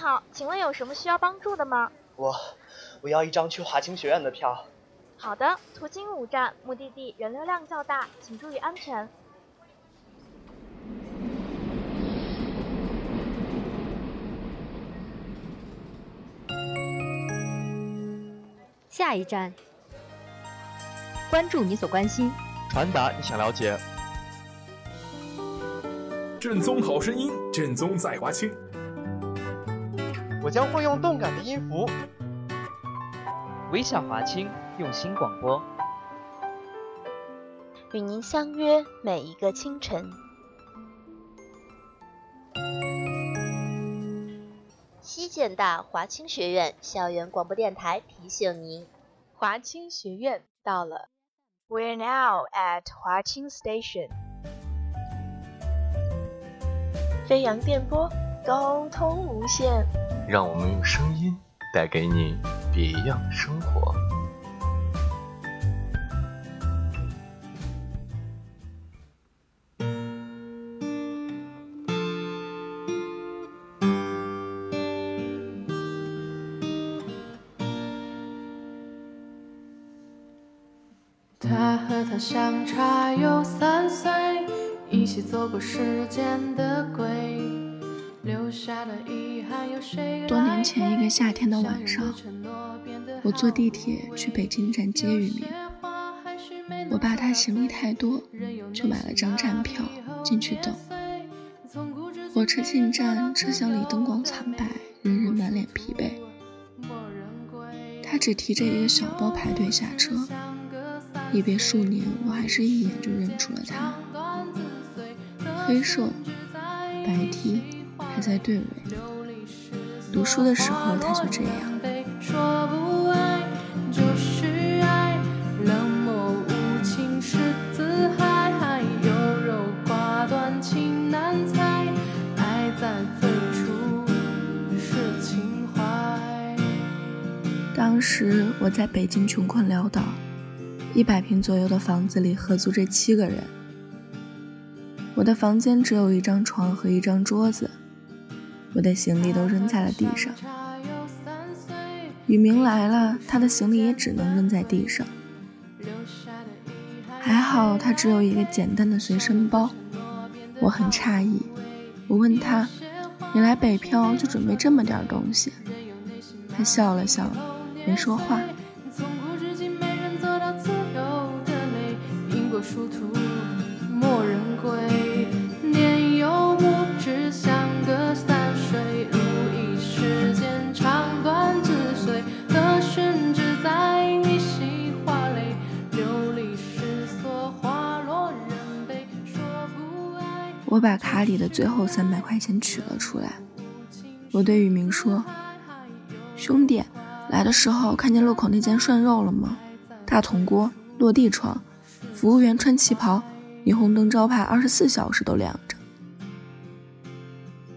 好，请问有什么需要帮助的吗？我我要一张去华清学院的票。好的，途经五站，目的地人流量较大，请注意安全。下一站，关注你所关心，传达你想了解。正宗好声音，正宗在华清。我将会用动感的音符，微笑华清，用心广播，与您相约每一个清晨。西建大华清学院校园广播电台提醒您：华清学院到了。We're now at 华清 Station。飞扬电波，沟通无限。让我们用声音带给你别样生活。他和她相差有三岁，一起走过时间的轨，留下的遗憾有谁？多年前一个夏天的晚上，我坐地铁去北京站接雨明。我怕他行李太多，就买了张站票进去等。火车进站，车厢里灯光惨白，人人满脸疲惫。他只提着一个小包排队下车。一别数年，我还是一眼就认出了他。黑瘦，白 T，还在队尾。读书的时候他就这样。当时我在北京穷困潦倒。一百平左右的房子里合租着七个人，我的房间只有一张床和一张桌子，我的行李都扔在了地上。雨明来了，他的行李也只能扔在地上。还好他只有一个简单的随身包，我很诧异，我问他：“你来北漂就准备这么点东西？”他笑了笑，没说话。我把卡里的最后三百块钱取了出来，我对雨明说：“兄弟，来的时候看见路口那间涮肉了吗？大铜锅，落地窗。”服务员穿旗袍，霓虹灯招牌二十四小时都亮着。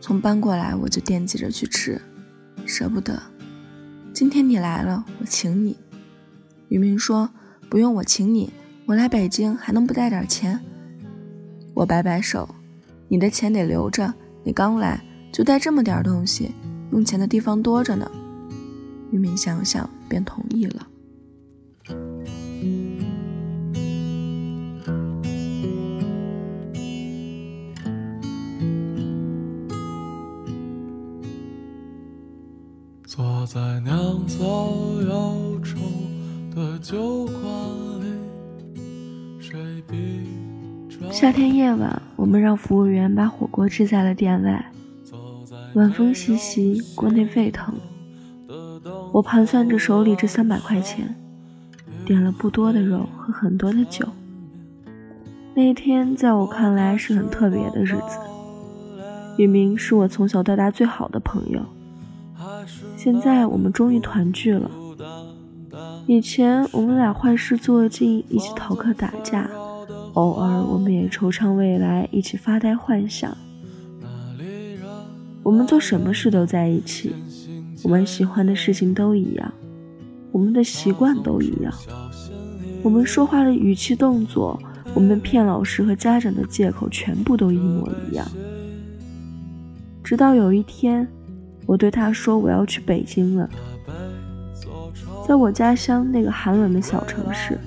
从搬过来我就惦记着去吃，舍不得。今天你来了，我请你。雨明说不用我请你，我来北京还能不带点钱？我摆摆手，你的钱得留着，你刚来就带这么点东西，用钱的地方多着呢。雨明想想便同意了。坐在酿造忧愁的酒馆里，谁比夏天夜晚，我们让服务员把火锅支在了店外。晚风习习，锅内沸腾。我盘算着手里这三百块钱，点了不多的肉和很多的酒。那天在我看来是很特别的日子。雨明是我从小到大最好的朋友，现在我们终于团聚了。以前我们俩坏事做尽，一起逃课打架，偶尔我们也惆怅未来，一起发呆幻想。我们做什么事都在一起，我们喜欢的事情都一样，我们的习惯都一样，我们说话的语气动作，我们骗老师和家长的借口全部都一模一样。直到有一天，我对他说我要去北京了，在我家乡那个寒冷的小城市，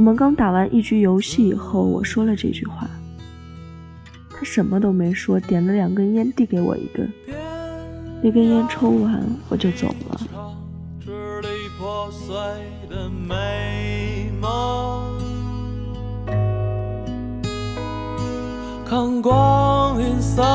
我们刚打完一局游戏以后，我说了这句话，他什么都没说，点了两根烟递给我一根，那根烟抽完我就走了。看光阴散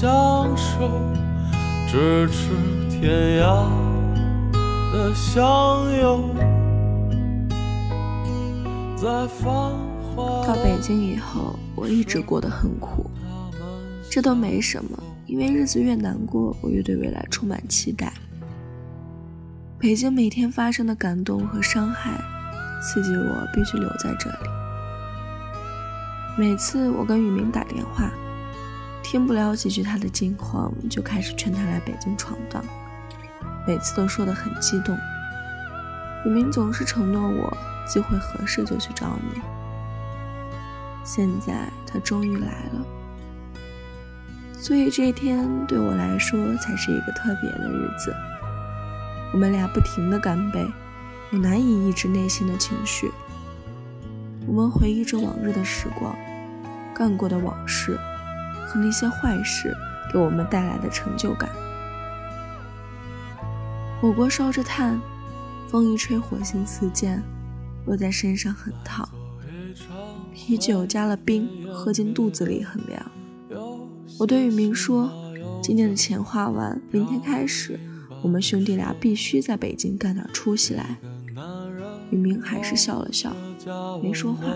相守，咫尺天涯的相拥，在繁华。到北京以后，我一直过得很苦。这都没什么，因为日子越难过，我越对未来充满期待。北京每天发生的感动和伤害，刺激我必须留在这里。每次我跟雨明打电话，听不了几句他的近况，就开始劝他来北京闯荡。每次都说得很激动，雨明总是承诺我，机会合适就去找你。现在他终于来了。所以这一天对我来说才是一个特别的日子。我们俩不停的干杯，我难以抑制内心的情绪。我们回忆着往日的时光，干过的往事和那些坏事给我们带来的成就感。火锅烧着炭，风一吹火星四溅，落在身上很烫。啤酒加了冰，喝进肚子里很凉。我对雨明说：“今天的钱花完，明天开始，我们兄弟俩必须在北京干点出息来。”雨明还是笑了笑，没说话。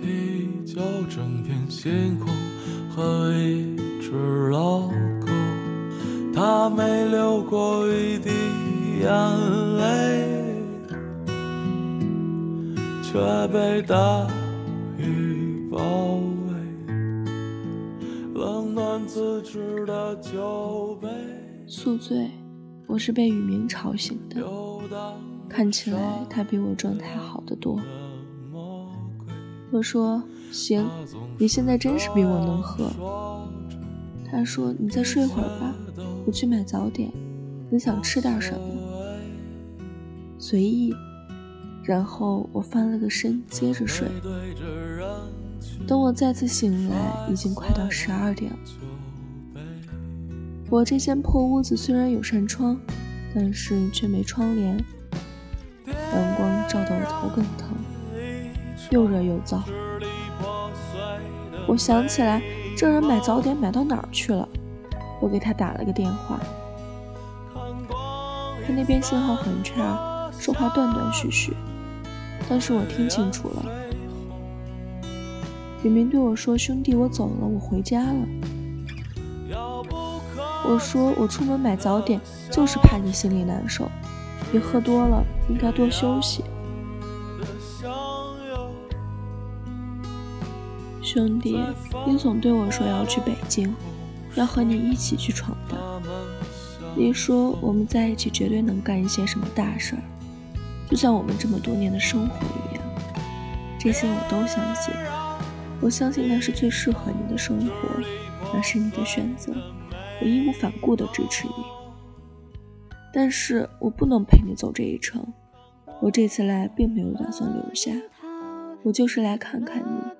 啤酒整天星空喝一只老他没流过一滴眼泪，却被大雨包围。冷暖自知的酒杯宿醉，我是被雨明吵醒的。看起来他比我状态好得多。我说：“行，你现在真是比我能喝。”他说：“你再睡会儿吧，我去买早点。你想吃点什么？随意。”然后我翻了个身，接着睡。等我再次醒来，已经快到十二点了。我这间破屋子虽然有扇窗，但是却没窗帘，阳光照得我头更疼，又热又燥。我想起来，这人买早点买到哪儿去了？我给他打了个电话，他那边信号很差，说话断断续续，但是我听清楚了。雨明对我说：“兄弟，我走了，我回家了。”我说：“我出门买早点，就是怕你心里难受。你喝多了，应该多休息。”兄弟，你总对我说要去北京，要和你一起去闯荡。你说我们在一起绝对能干一些什么大事儿，就像我们这么多年的生活一样。这些我都相信。我相信那是最适合你的生活，那是你的选择，我义无反顾地支持你。但是我不能陪你走这一程，我这次来并没有打算留下，我就是来看看你，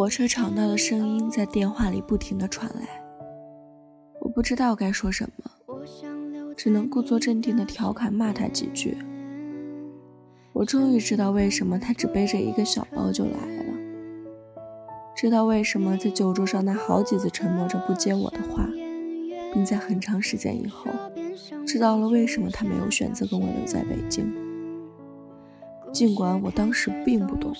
火车吵闹的声音在电话里不停地传来，我不知道该说什么，只能故作镇定地调侃骂他几句。我终于知道为什么他只背着一个小包就来了，知道为什么在酒桌上他好几次沉默着不接我的话，并在很长时间以后，知道了为什么他没有选择跟我留在北京，尽管我当时并不懂。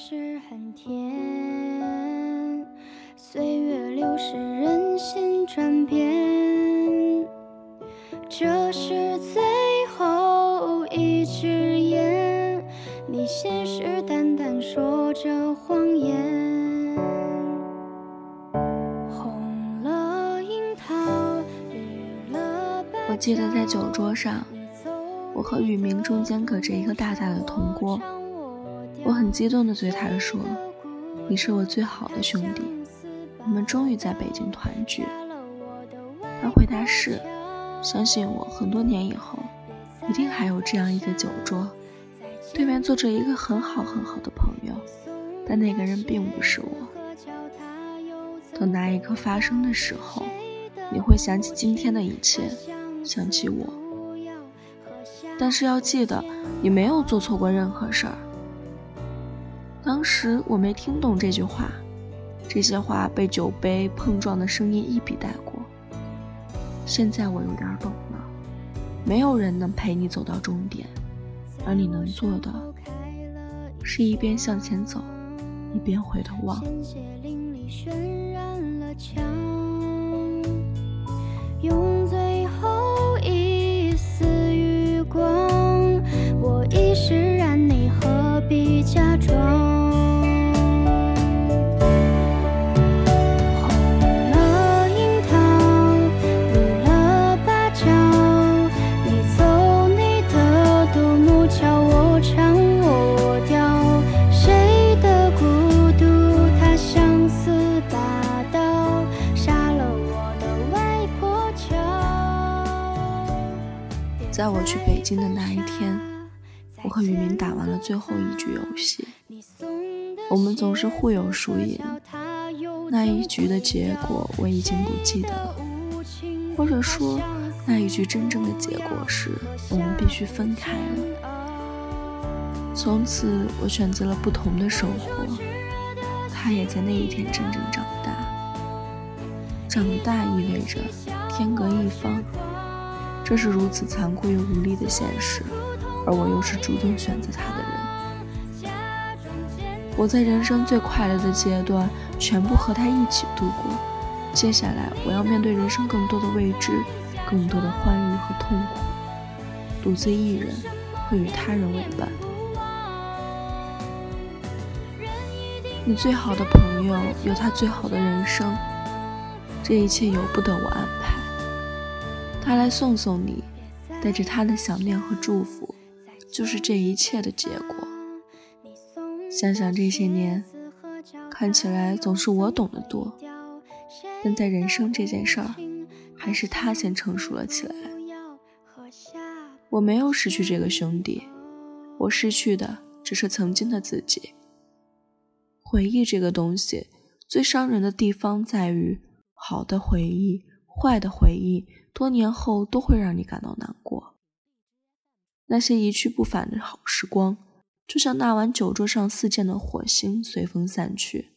岁月流逝，人心转变，这是最后一支烟。你信誓旦旦说着谎言。红了樱桃，绿了芭我记得在酒桌上，我和雨明中间隔着一个大大的铜锅，我很激动地对他说：“你是我最好的兄弟。”我们终于在北京团聚。他回答是，相信我，很多年以后，一定还有这样一个酒桌，对面坐着一个很好很好的朋友，但那个人并不是我。等那一刻发生的时候，你会想起今天的一切，想起我。但是要记得，你没有做错过任何事儿。当时我没听懂这句话。这些话被酒杯碰撞的声音一笔带过。现在我有点懂了，没有人能陪你走到终点，而你能做的，是一边向前走，一边回头望。最后一局游戏。我们总是互有输赢，那一局的结果我已经不记得了，或者说那一局真正的结果是我们必须分开了。从此，我选择了不同的生活，他也在那一天真正长大。长大意味着天各一方。这是如此残酷又无力的现实，而我又是主动选择他的。我在人生最快乐的阶段全部和他一起度过，接下来我要面对人生更多的未知，更多的欢愉和痛苦。独自一人，会与他人为伴。你最好的朋友有他最好的人生，这一切由不得我安排。他来送送你，带着他的想念和祝福，就是这一切的结果。想想这些年，看起来总是我懂得多，但在人生这件事儿，还是他先成熟了起来。我没有失去这个兄弟，我失去的只是曾经的自己。回忆这个东西，最伤人的地方在于，好的回忆，坏的回忆。多年后都会让你感到难过。那些一去不返的好时光，就像那晚酒桌上四溅的火星，随风散去，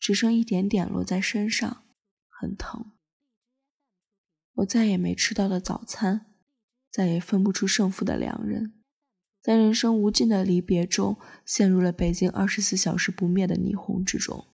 只剩一点点落在身上，很疼。我再也没吃到的早餐，再也分不出胜负的两人，在人生无尽的离别中，陷入了北京二十四小时不灭的霓虹之中。